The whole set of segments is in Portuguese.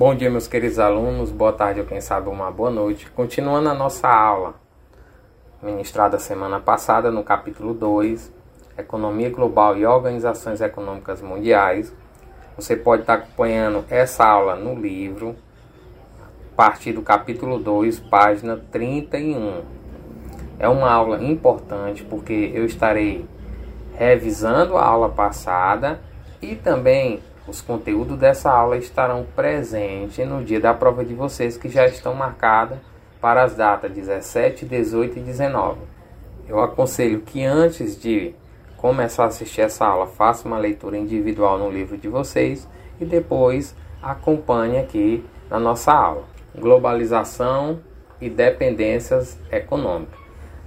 Bom dia, meus queridos alunos, boa tarde ou quem sabe uma boa noite. Continuando a nossa aula, ministrada semana passada no capítulo 2, Economia Global e Organizações Econômicas Mundiais. Você pode estar acompanhando essa aula no livro, a partir do capítulo 2, página 31. É uma aula importante porque eu estarei revisando a aula passada e também os conteúdos dessa aula estarão presentes no dia da prova de vocês que já estão marcadas para as datas 17, 18 e 19. Eu aconselho que antes de começar a assistir essa aula, faça uma leitura individual no livro de vocês e depois acompanhe aqui na nossa aula. Globalização e dependências econômicas.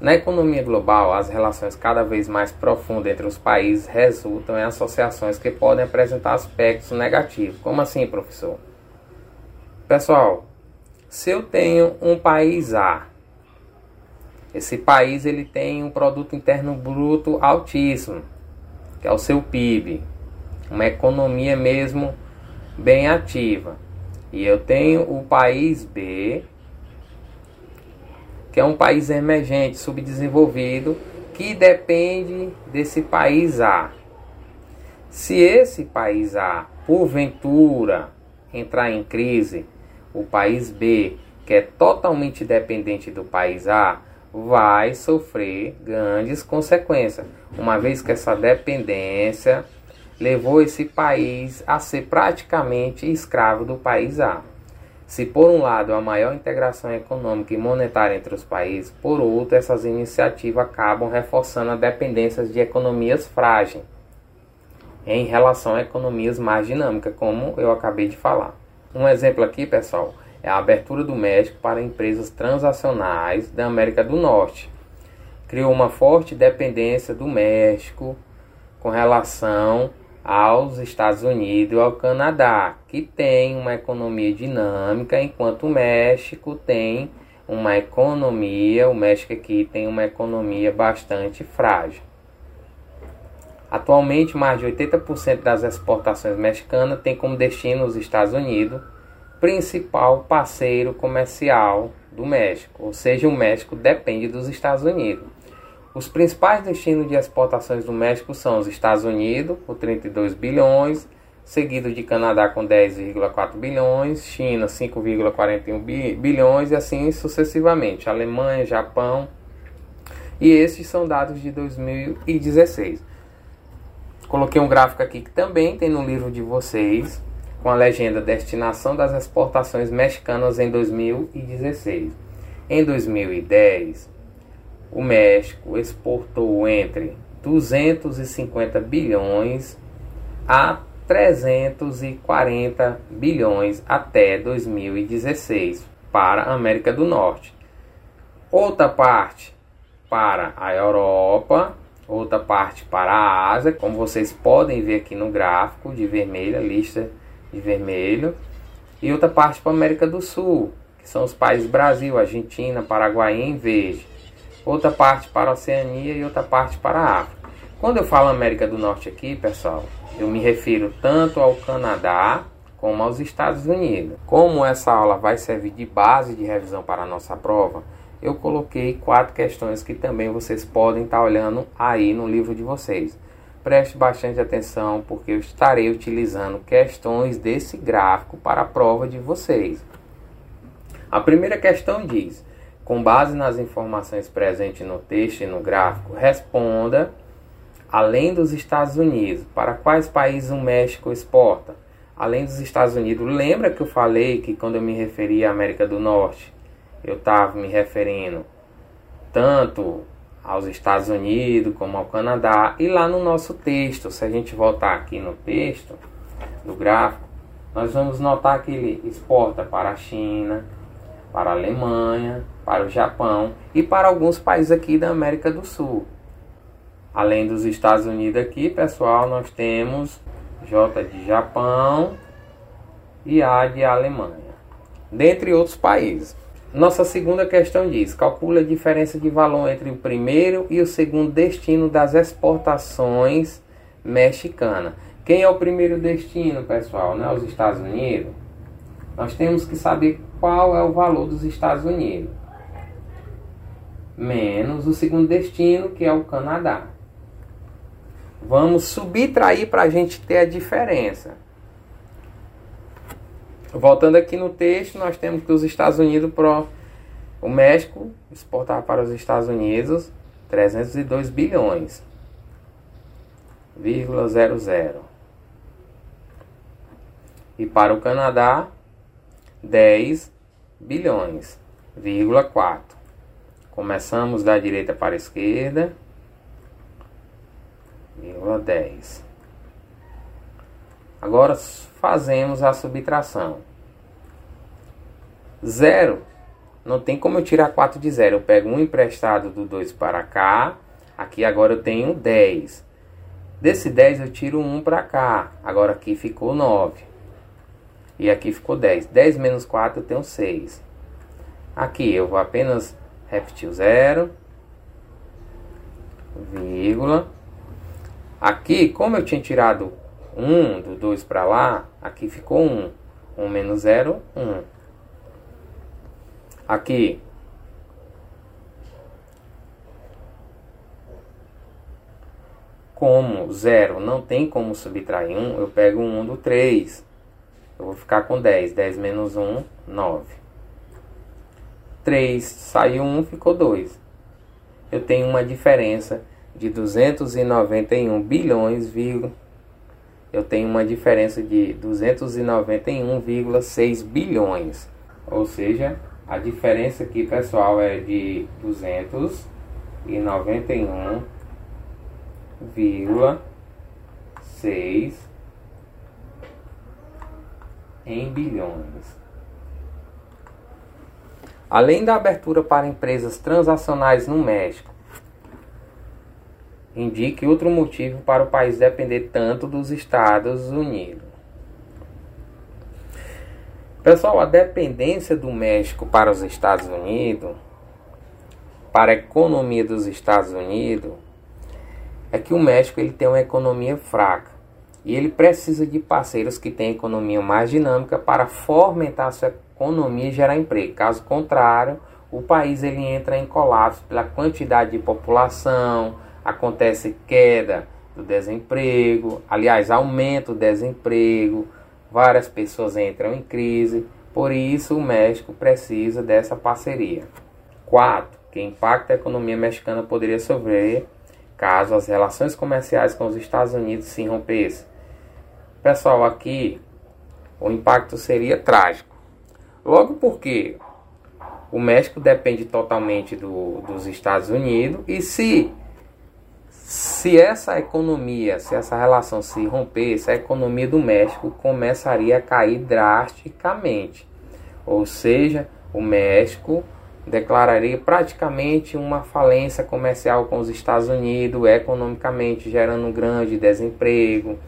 Na economia global, as relações cada vez mais profundas entre os países resultam em associações que podem apresentar aspectos negativos. Como assim, professor? Pessoal, se eu tenho um país A, esse país ele tem um produto interno bruto altíssimo, que é o seu PIB, uma economia mesmo bem ativa. E eu tenho o país B, que é um país emergente, subdesenvolvido, que depende desse país A. Se esse país A, porventura, entrar em crise, o país B, que é totalmente dependente do país A, vai sofrer grandes consequências, uma vez que essa dependência levou esse país a ser praticamente escravo do país A. Se por um lado a maior integração econômica e monetária entre os países, por outro essas iniciativas acabam reforçando a dependência de economias frágeis em relação a economias mais dinâmicas, como eu acabei de falar. Um exemplo aqui, pessoal, é a abertura do México para empresas transacionais da América do Norte. Criou uma forte dependência do México com relação aos Estados Unidos e ao Canadá, que tem uma economia dinâmica, enquanto o México tem uma economia, o México aqui tem uma economia bastante frágil. Atualmente, mais de 80% das exportações mexicanas tem como destino os Estados Unidos, principal parceiro comercial do México, ou seja, o México depende dos Estados Unidos. Os principais destinos de exportações do México são os Estados Unidos, com 32 bilhões, seguido de Canadá com 10,4 bilhões, China 5,41 bilhões e assim sucessivamente, Alemanha, Japão. E esses são dados de 2016. Coloquei um gráfico aqui que também tem no livro de vocês, com a legenda Destinação das exportações mexicanas em 2016. Em 2010, o México exportou entre 250 bilhões a 340 bilhões até 2016 para a América do Norte. Outra parte para a Europa, outra parte para a Ásia, como vocês podem ver aqui no gráfico de vermelho, a lista de vermelho, e outra parte para a América do Sul, que são os países Brasil, Argentina, Paraguai em verde outra parte para a Oceania e outra parte para a África. Quando eu falo América do Norte aqui, pessoal, eu me refiro tanto ao Canadá como aos Estados Unidos. Como essa aula vai servir de base de revisão para a nossa prova, eu coloquei quatro questões que também vocês podem estar olhando aí no livro de vocês. Preste bastante atenção porque eu estarei utilizando questões desse gráfico para a prova de vocês. A primeira questão diz: com base nas informações presentes no texto e no gráfico, responda, além dos Estados Unidos, para quais países o México exporta? Além dos Estados Unidos, lembra que eu falei que quando eu me referi à América do Norte, eu estava me referindo tanto aos Estados Unidos como ao Canadá. E lá no nosso texto, se a gente voltar aqui no texto do gráfico, nós vamos notar que ele exporta para a China, para a Alemanha, para o Japão e para alguns países aqui da América do Sul. Além dos Estados Unidos aqui, pessoal, nós temos J de Japão e A de Alemanha, dentre outros países. Nossa segunda questão diz: calcule a diferença de valor entre o primeiro e o segundo destino das exportações mexicanas. Quem é o primeiro destino, pessoal? Não é os Estados Unidos? Nós temos que saber qual é o valor dos Estados Unidos, menos o segundo destino, que é o Canadá. Vamos subtrair para a gente ter a diferença. Voltando aqui no texto, nós temos que os Estados Unidos pro o México exportar para os Estados Unidos 302 bilhões, vírgula 00. E para o Canadá 10 bilhões, vírgula 4. Começamos da direita para a esquerda, vírgula 10. Agora fazemos a subtração. Zero. Não tem como eu tirar 4 de zero. Eu pego um emprestado do 2 para cá. Aqui agora eu tenho 10. Desse 10 eu tiro 1 para cá. Agora aqui ficou 9. E aqui ficou 10. 10 menos 4 eu tenho 6. Aqui eu vou apenas repetir o zero. Vírgula. Aqui, como eu tinha tirado 1 do 2 para lá, aqui ficou 1. 1 menos 0, 1. Aqui. Como 0 não tem como subtrair 1, eu pego 1 do 3. Eu vou ficar com 10. 10 menos 1, 9. 3 saiu 1, ficou 2. Eu tenho uma diferença de 291 bilhões, eu tenho uma diferença de 291,6 bilhões. Ou seja, a diferença aqui, pessoal, é de 291,6 em bilhões. Além da abertura para empresas transacionais no México, indique outro motivo para o país depender tanto dos Estados Unidos. Pessoal, a dependência do México para os Estados Unidos, para a economia dos Estados Unidos, é que o México ele tem uma economia fraca e ele precisa de parceiros que têm economia mais dinâmica para fomentar sua economia e gerar emprego. Caso contrário, o país ele entra em colapso pela quantidade de população, acontece queda do desemprego, aliás, aumento do desemprego, várias pessoas entram em crise, por isso o México precisa dessa parceria. 4. Que impacto a economia mexicana poderia sofrer caso as relações comerciais com os Estados Unidos se rompessem? Pessoal, aqui o impacto seria trágico. Logo porque o México depende totalmente do, dos Estados Unidos e se se essa economia, se essa relação se rompesse, a economia do México começaria a cair drasticamente. Ou seja, o México declararia praticamente uma falência comercial com os Estados Unidos, economicamente gerando um grande desemprego,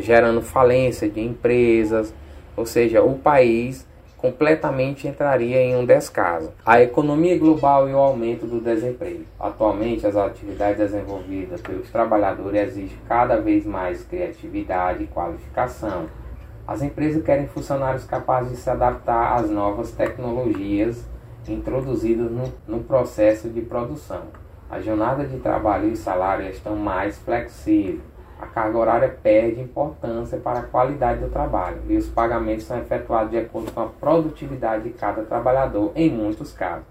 gerando falência de empresas, ou seja, o país completamente entraria em um descaso. A economia global e o aumento do desemprego. Atualmente, as atividades desenvolvidas pelos trabalhadores exigem cada vez mais criatividade e qualificação. As empresas querem funcionários capazes de se adaptar às novas tecnologias introduzidas no, no processo de produção. A jornada de trabalho e salário estão mais flexíveis a carga horária perde importância para a qualidade do trabalho e os pagamentos são efetuados de acordo com a produtividade de cada trabalhador, em muitos casos.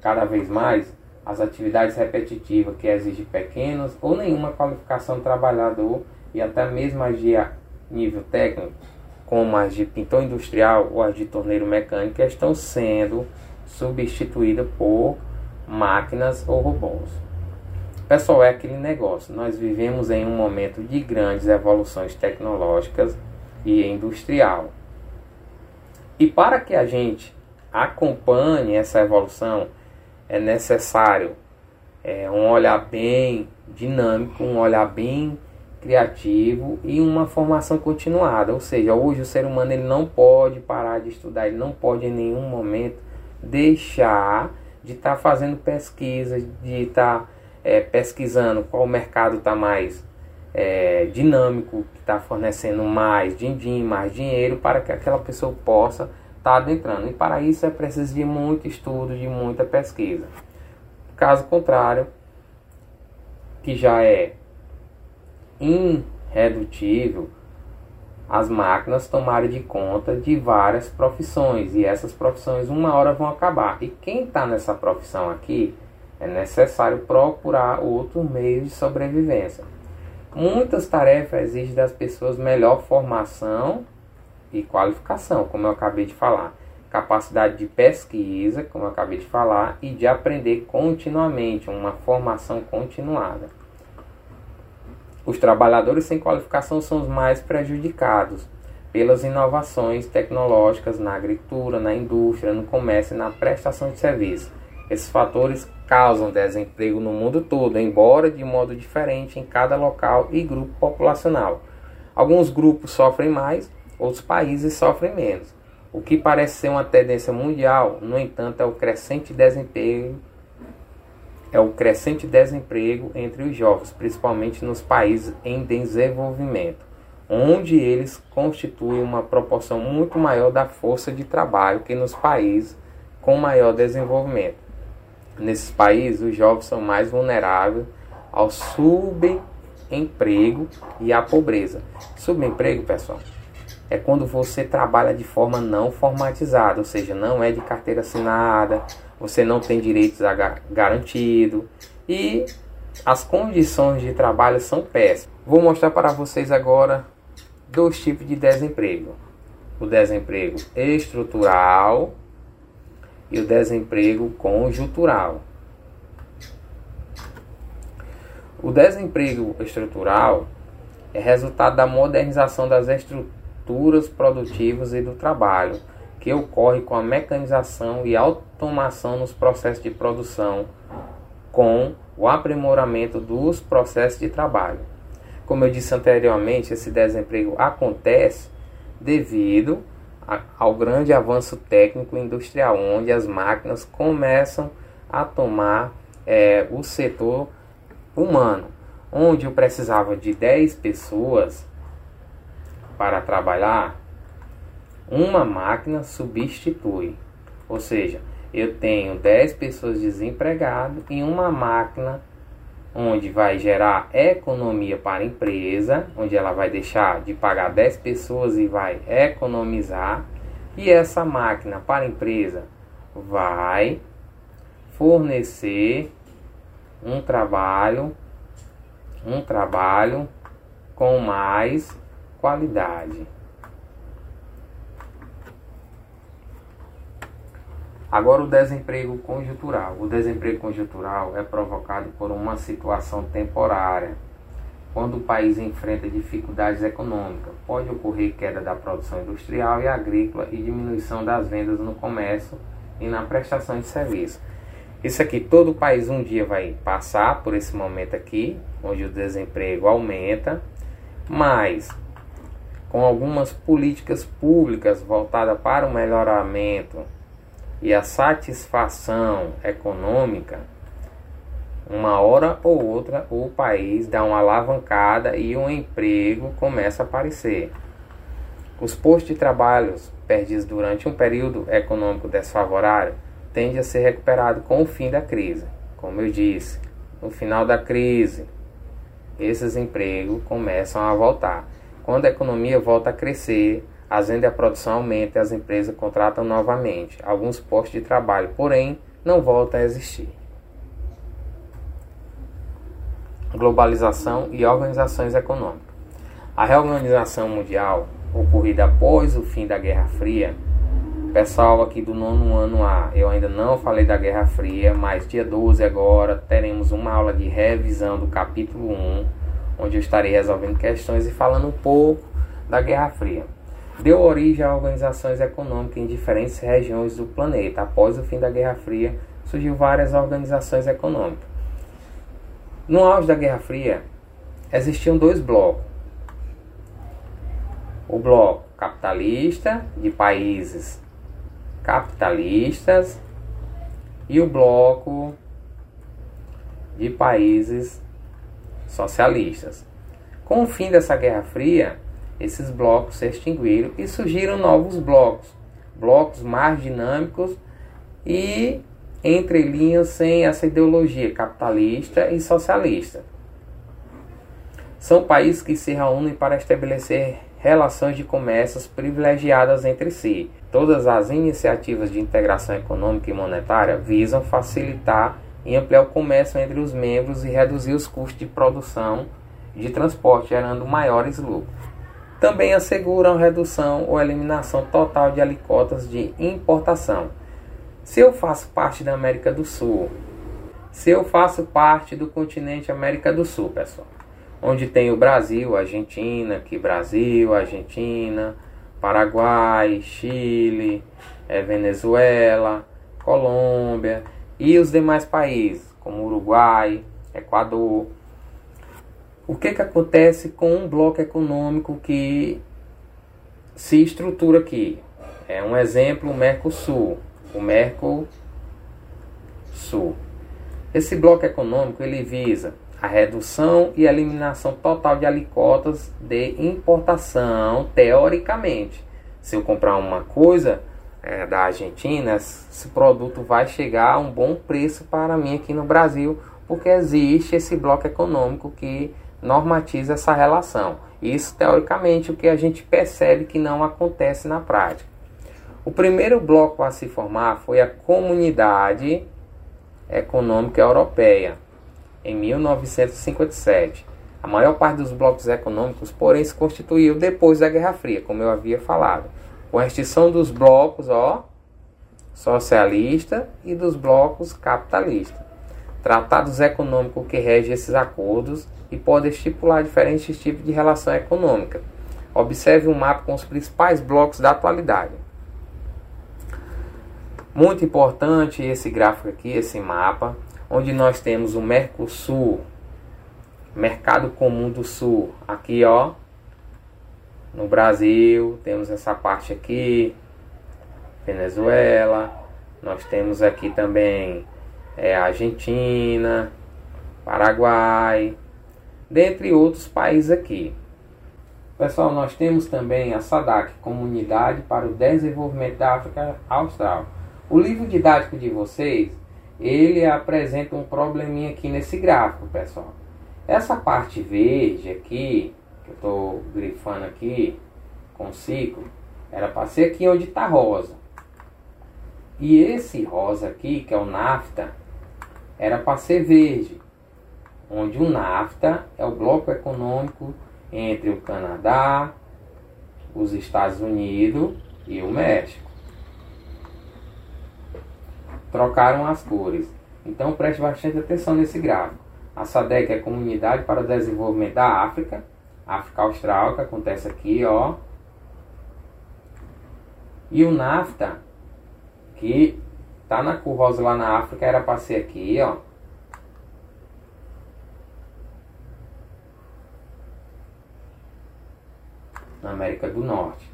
Cada vez mais, as atividades repetitivas que exigem pequenas ou nenhuma qualificação do trabalhador e até mesmo as de nível técnico, como as de pintor industrial ou as de torneiro mecânico, estão sendo substituídas por máquinas ou robôs. Pessoal, é aquele negócio. Nós vivemos em um momento de grandes evoluções tecnológicas e industrial. E para que a gente acompanhe essa evolução, é necessário é, um olhar bem dinâmico, um olhar bem criativo e uma formação continuada. Ou seja, hoje o ser humano ele não pode parar de estudar, ele não pode em nenhum momento deixar de estar tá fazendo pesquisa, de estar tá é, pesquisando qual mercado está mais é, dinâmico, que está fornecendo mais din-din, mais dinheiro para que aquela pessoa possa estar tá adentrando. E para isso é preciso de muito estudo, de muita pesquisa. Caso contrário, que já é irredutível, as máquinas tomarem de conta de várias profissões e essas profissões uma hora vão acabar. E quem está nessa profissão aqui é necessário procurar outro meio de sobrevivência. Muitas tarefas exigem das pessoas melhor formação e qualificação, como eu acabei de falar. Capacidade de pesquisa, como eu acabei de falar, e de aprender continuamente, uma formação continuada. Os trabalhadores sem qualificação são os mais prejudicados pelas inovações tecnológicas na agricultura, na indústria, no comércio e na prestação de serviços. Esses fatores causam desemprego no mundo todo, embora de modo diferente em cada local e grupo populacional. Alguns grupos sofrem mais, outros países sofrem menos. O que parece ser uma tendência mundial, no entanto, é o crescente desemprego é o crescente desemprego entre os jovens, principalmente nos países em desenvolvimento, onde eles constituem uma proporção muito maior da força de trabalho que nos países com maior desenvolvimento. Nesses países, os jovens são mais vulneráveis ao subemprego e à pobreza. Subemprego, pessoal, é quando você trabalha de forma não formatizada, ou seja, não é de carteira assinada, você não tem direitos garantidos e as condições de trabalho são péssimas. Vou mostrar para vocês agora dois tipos de desemprego: o desemprego estrutural e o desemprego conjuntural. O desemprego estrutural é resultado da modernização das estruturas produtivas e do trabalho, que ocorre com a mecanização e automação nos processos de produção, com o aprimoramento dos processos de trabalho. Como eu disse anteriormente, esse desemprego acontece devido ao grande avanço técnico industrial, onde as máquinas começam a tomar é, o setor humano, onde eu precisava de 10 pessoas para trabalhar, uma máquina substitui. Ou seja, eu tenho 10 pessoas desempregadas e uma máquina onde vai gerar economia para a empresa, onde ela vai deixar de pagar 10 pessoas e vai economizar, e essa máquina para a empresa vai fornecer um trabalho, um trabalho com mais qualidade. Agora o desemprego conjuntural. O desemprego conjuntural é provocado por uma situação temporária. Quando o país enfrenta dificuldades econômicas, pode ocorrer queda da produção industrial e agrícola e diminuição das vendas no comércio e na prestação de serviço. Isso aqui todo o país um dia vai passar por esse momento aqui, onde o desemprego aumenta, mas com algumas políticas públicas voltadas para o melhoramento e a satisfação econômica, uma hora ou outra o país dá uma alavancada e um emprego começa a aparecer. Os postos de trabalho perdidos durante um período econômico desfavorável tendem a ser recuperados com o fim da crise. Como eu disse, no final da crise, esses empregos começam a voltar. Quando a economia volta a crescer, as vendas e a produção aumentam e as empresas contratam novamente alguns postos de trabalho, porém não voltam a existir. Globalização e organizações econômicas. A reorganização mundial ocorrida após o fim da Guerra Fria, pessoal aqui do nono ano A, eu ainda não falei da Guerra Fria, mas dia 12 agora teremos uma aula de revisão do capítulo 1, onde eu estarei resolvendo questões e falando um pouco da Guerra Fria deu origem a organizações econômicas em diferentes regiões do planeta. Após o fim da Guerra Fria, surgiu várias organizações econômicas. No auge da Guerra Fria, existiam dois blocos. O bloco capitalista, de países capitalistas, e o bloco de países socialistas. Com o fim dessa Guerra Fria, esses blocos se extinguiram e surgiram novos blocos, blocos mais dinâmicos e entre linhas sem essa ideologia capitalista e socialista. São países que se reúnem para estabelecer relações de comércio privilegiadas entre si. Todas as iniciativas de integração econômica e monetária visam facilitar e ampliar o comércio entre os membros e reduzir os custos de produção de transporte, gerando maiores lucros. Também asseguram redução ou eliminação total de alicotas de importação. Se eu faço parte da América do Sul, se eu faço parte do continente América do Sul, pessoal, onde tem o Brasil, Argentina, aqui Brasil, Argentina, Paraguai, Chile, é, Venezuela, Colômbia e os demais países, como Uruguai, Equador. O que, que acontece com um bloco econômico que se estrutura aqui? É um exemplo o Mercosul, o Mercosul. Esse bloco econômico ele visa a redução e eliminação total de alicotas de importação, teoricamente. Se eu comprar uma coisa é, da Argentina, esse produto vai chegar a um bom preço para mim aqui no Brasil, porque existe esse bloco econômico que normatiza essa relação. Isso, teoricamente, o que a gente percebe que não acontece na prática. O primeiro bloco a se formar foi a Comunidade Econômica Europeia, em 1957. A maior parte dos blocos econômicos, porém, se constituiu depois da Guerra Fria, como eu havia falado, com a extinção dos blocos ó, socialista e dos blocos capitalista. Tratados econômicos que regem esses acordos e podem estipular diferentes tipos de relação econômica. Observe um mapa com os principais blocos da atualidade. Muito importante esse gráfico aqui, esse mapa, onde nós temos o Mercosul, Mercado Comum do Sul, aqui ó, no Brasil, temos essa parte aqui, Venezuela, nós temos aqui também é, Argentina, Paraguai, dentre outros países aqui. Pessoal, nós temos também a SADAC, Comunidade para o Desenvolvimento da África Austral. O livro didático de vocês ele apresenta um probleminha aqui nesse gráfico, pessoal. Essa parte verde aqui, que eu estou grifando aqui com ciclo, era para ser aqui onde está rosa. E esse rosa aqui, que é o NAFTA, era para ser verde, onde o NAFTA é o bloco econômico entre o Canadá, os Estados Unidos e o México trocaram as cores. Então preste bastante atenção nesse gráfico. A SADEC é a Comunidade para o Desenvolvimento da África, África Austral, que acontece aqui, ó. E o NAFTA, que tá na cor rosa lá na África, era para ser aqui, ó. Na América do Norte.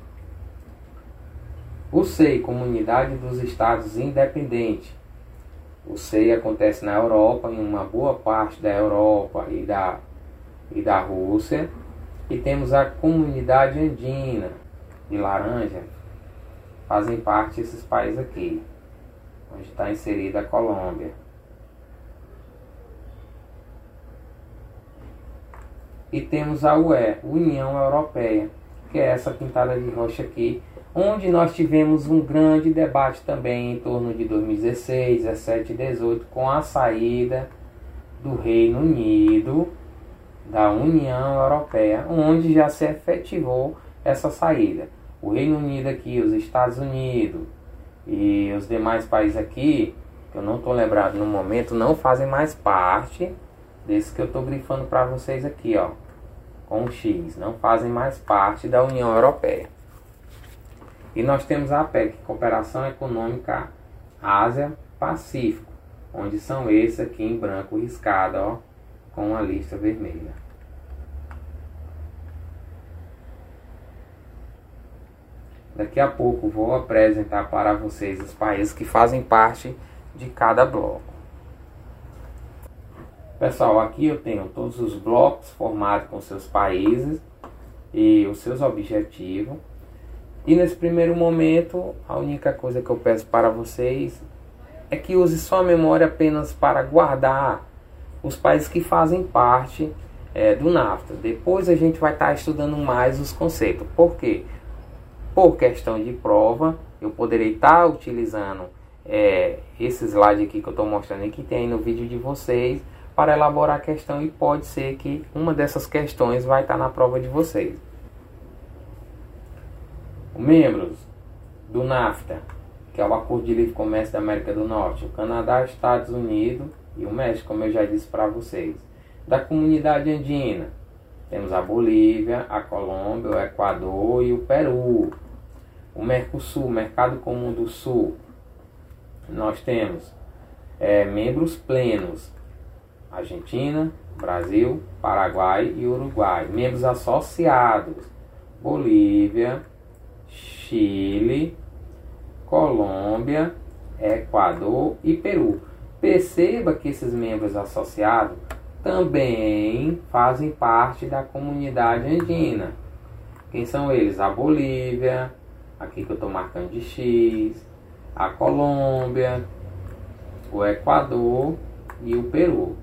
O SEI, Comunidade dos Estados Independentes. O SEI acontece na Europa, em uma boa parte da Europa e da, e da Rússia. E temos a Comunidade Andina de Laranja. Fazem parte esses países aqui, onde está inserida a Colômbia. E temos a UE, União Europeia, que é essa pintada de roxa aqui, onde nós tivemos um grande debate também em torno de 2016, 17 e 18, com a saída do Reino Unido da União Europeia, onde já se efetivou essa saída. O Reino Unido aqui, os Estados Unidos e os demais países aqui, que eu não estou lembrado no momento, não fazem mais parte desse que eu estou grifando para vocês aqui, ó, com X, não fazem mais parte da União Europeia. E nós temos a APEC, Cooperação Econômica Ásia-Pacífico, onde são esses aqui em branco riscado, ó, com a lista vermelha. Daqui a pouco vou apresentar para vocês os países que fazem parte de cada bloco. Pessoal, aqui eu tenho todos os blocos formados com seus países e os seus objetivos. E nesse primeiro momento, a única coisa que eu peço para vocês é que use sua memória apenas para guardar os países que fazem parte é, do NAFTA. Depois a gente vai estar estudando mais os conceitos. Por quê? Por questão de prova, eu poderei estar tá utilizando é, esse slide aqui que eu estou mostrando e que tem no vídeo de vocês para elaborar a questão e pode ser que uma dessas questões vai estar tá na prova de vocês. Membros do NAFTA que é o Acordo de Livre Comércio da América do Norte, o Canadá, Estados Unidos e o México, como eu já disse para vocês. Da comunidade andina, temos a Bolívia, a Colômbia, o Equador e o Peru. O Mercosul, Mercado Comum do Sul, nós temos é, membros plenos, Argentina, Brasil, Paraguai e Uruguai. Membros associados, Bolívia, Chile, Colômbia, Equador e Peru. Perceba que esses membros associados também fazem parte da comunidade andina. Quem são eles? A Bolívia, aqui que eu estou marcando de X, a Colômbia, o Equador e o Peru.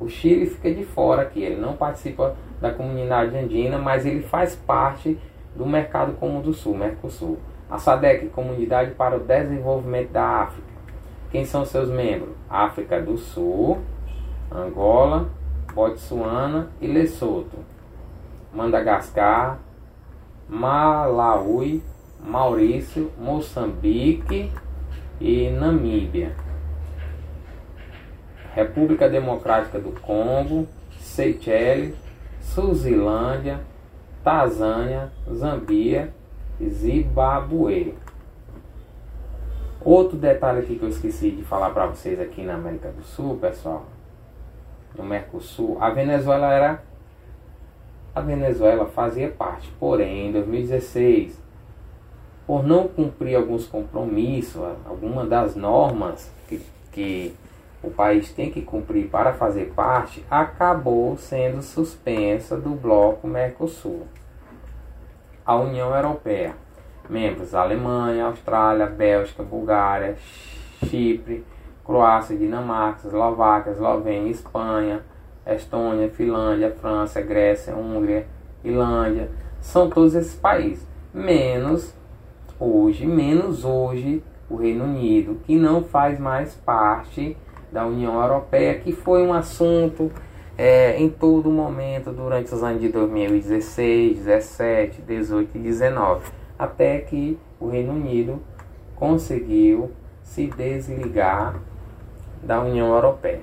O Chile fica de fora aqui, ele não participa da comunidade andina, mas ele faz parte do Mercado Comum do Sul, Mercosul. A SADEC, Comunidade para o Desenvolvimento da África. Quem são seus membros? África do Sul, Angola, Botsuana e Lesoto. Madagascar, Malawi, Maurício, Moçambique e Namíbia. República Democrática do Congo, Seychelles, Suzilândia, Tanzânia, Zambia Zimbabue. Outro detalhe aqui que eu esqueci de falar para vocês aqui na América do Sul, pessoal, no Mercosul, a Venezuela era a Venezuela fazia parte, porém em 2016, por não cumprir alguns compromissos, alguma das normas que, que o país tem que cumprir para fazer parte, acabou sendo suspensa do bloco Mercosul a União Europeia. Membros Alemanha, Austrália, Bélgica, Bulgária, Chipre, Croácia, Dinamarca, Eslováquia, Eslovênia, Espanha, Estônia, Finlândia, França, Grécia, Hungria, Irlândia. São todos esses países. Menos hoje, menos hoje o Reino Unido, que não faz mais parte da União Europeia, que foi um assunto é, em todo momento durante os anos de 2016, 17, 18 e 19, até que o Reino Unido conseguiu se desligar da União Europeia.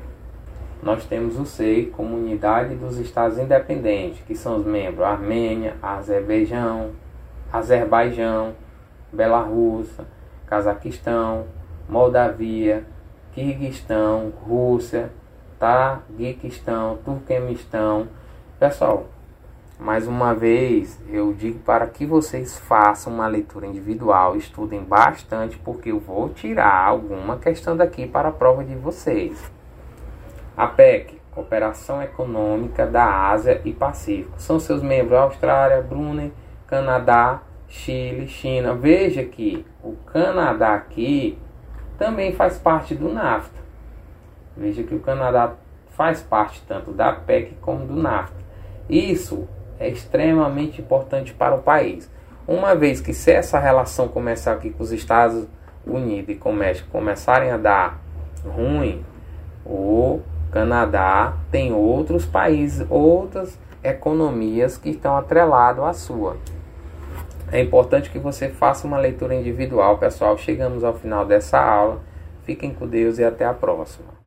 Nós temos o SEI, Comunidade dos Estados Independentes, que são os membros Armênia, Azerbaijão, Azerbaijão, Belarússia, Cazaquistão, Moldavia, Quirguistão, Rússia, Taguiquistão, Turquemistão. Pessoal, mais uma vez eu digo para que vocês façam uma leitura individual, estudem bastante, porque eu vou tirar alguma questão daqui para a prova de vocês. A PEC, Cooperação Econômica da Ásia e Pacífico, são seus membros Austrália, Brunei, Canadá, Chile, China. Veja que o Canadá aqui também faz parte do NAFTA. Veja que o Canadá faz parte tanto da PEC como do NAFTA. Isso é extremamente importante para o país. Uma vez que se essa relação começar aqui com os Estados Unidos e com o México começarem a dar ruim, o Canadá tem outros países, outras economias que estão atreladas à sua. É importante que você faça uma leitura individual, pessoal. Chegamos ao final dessa aula. Fiquem com Deus e até a próxima.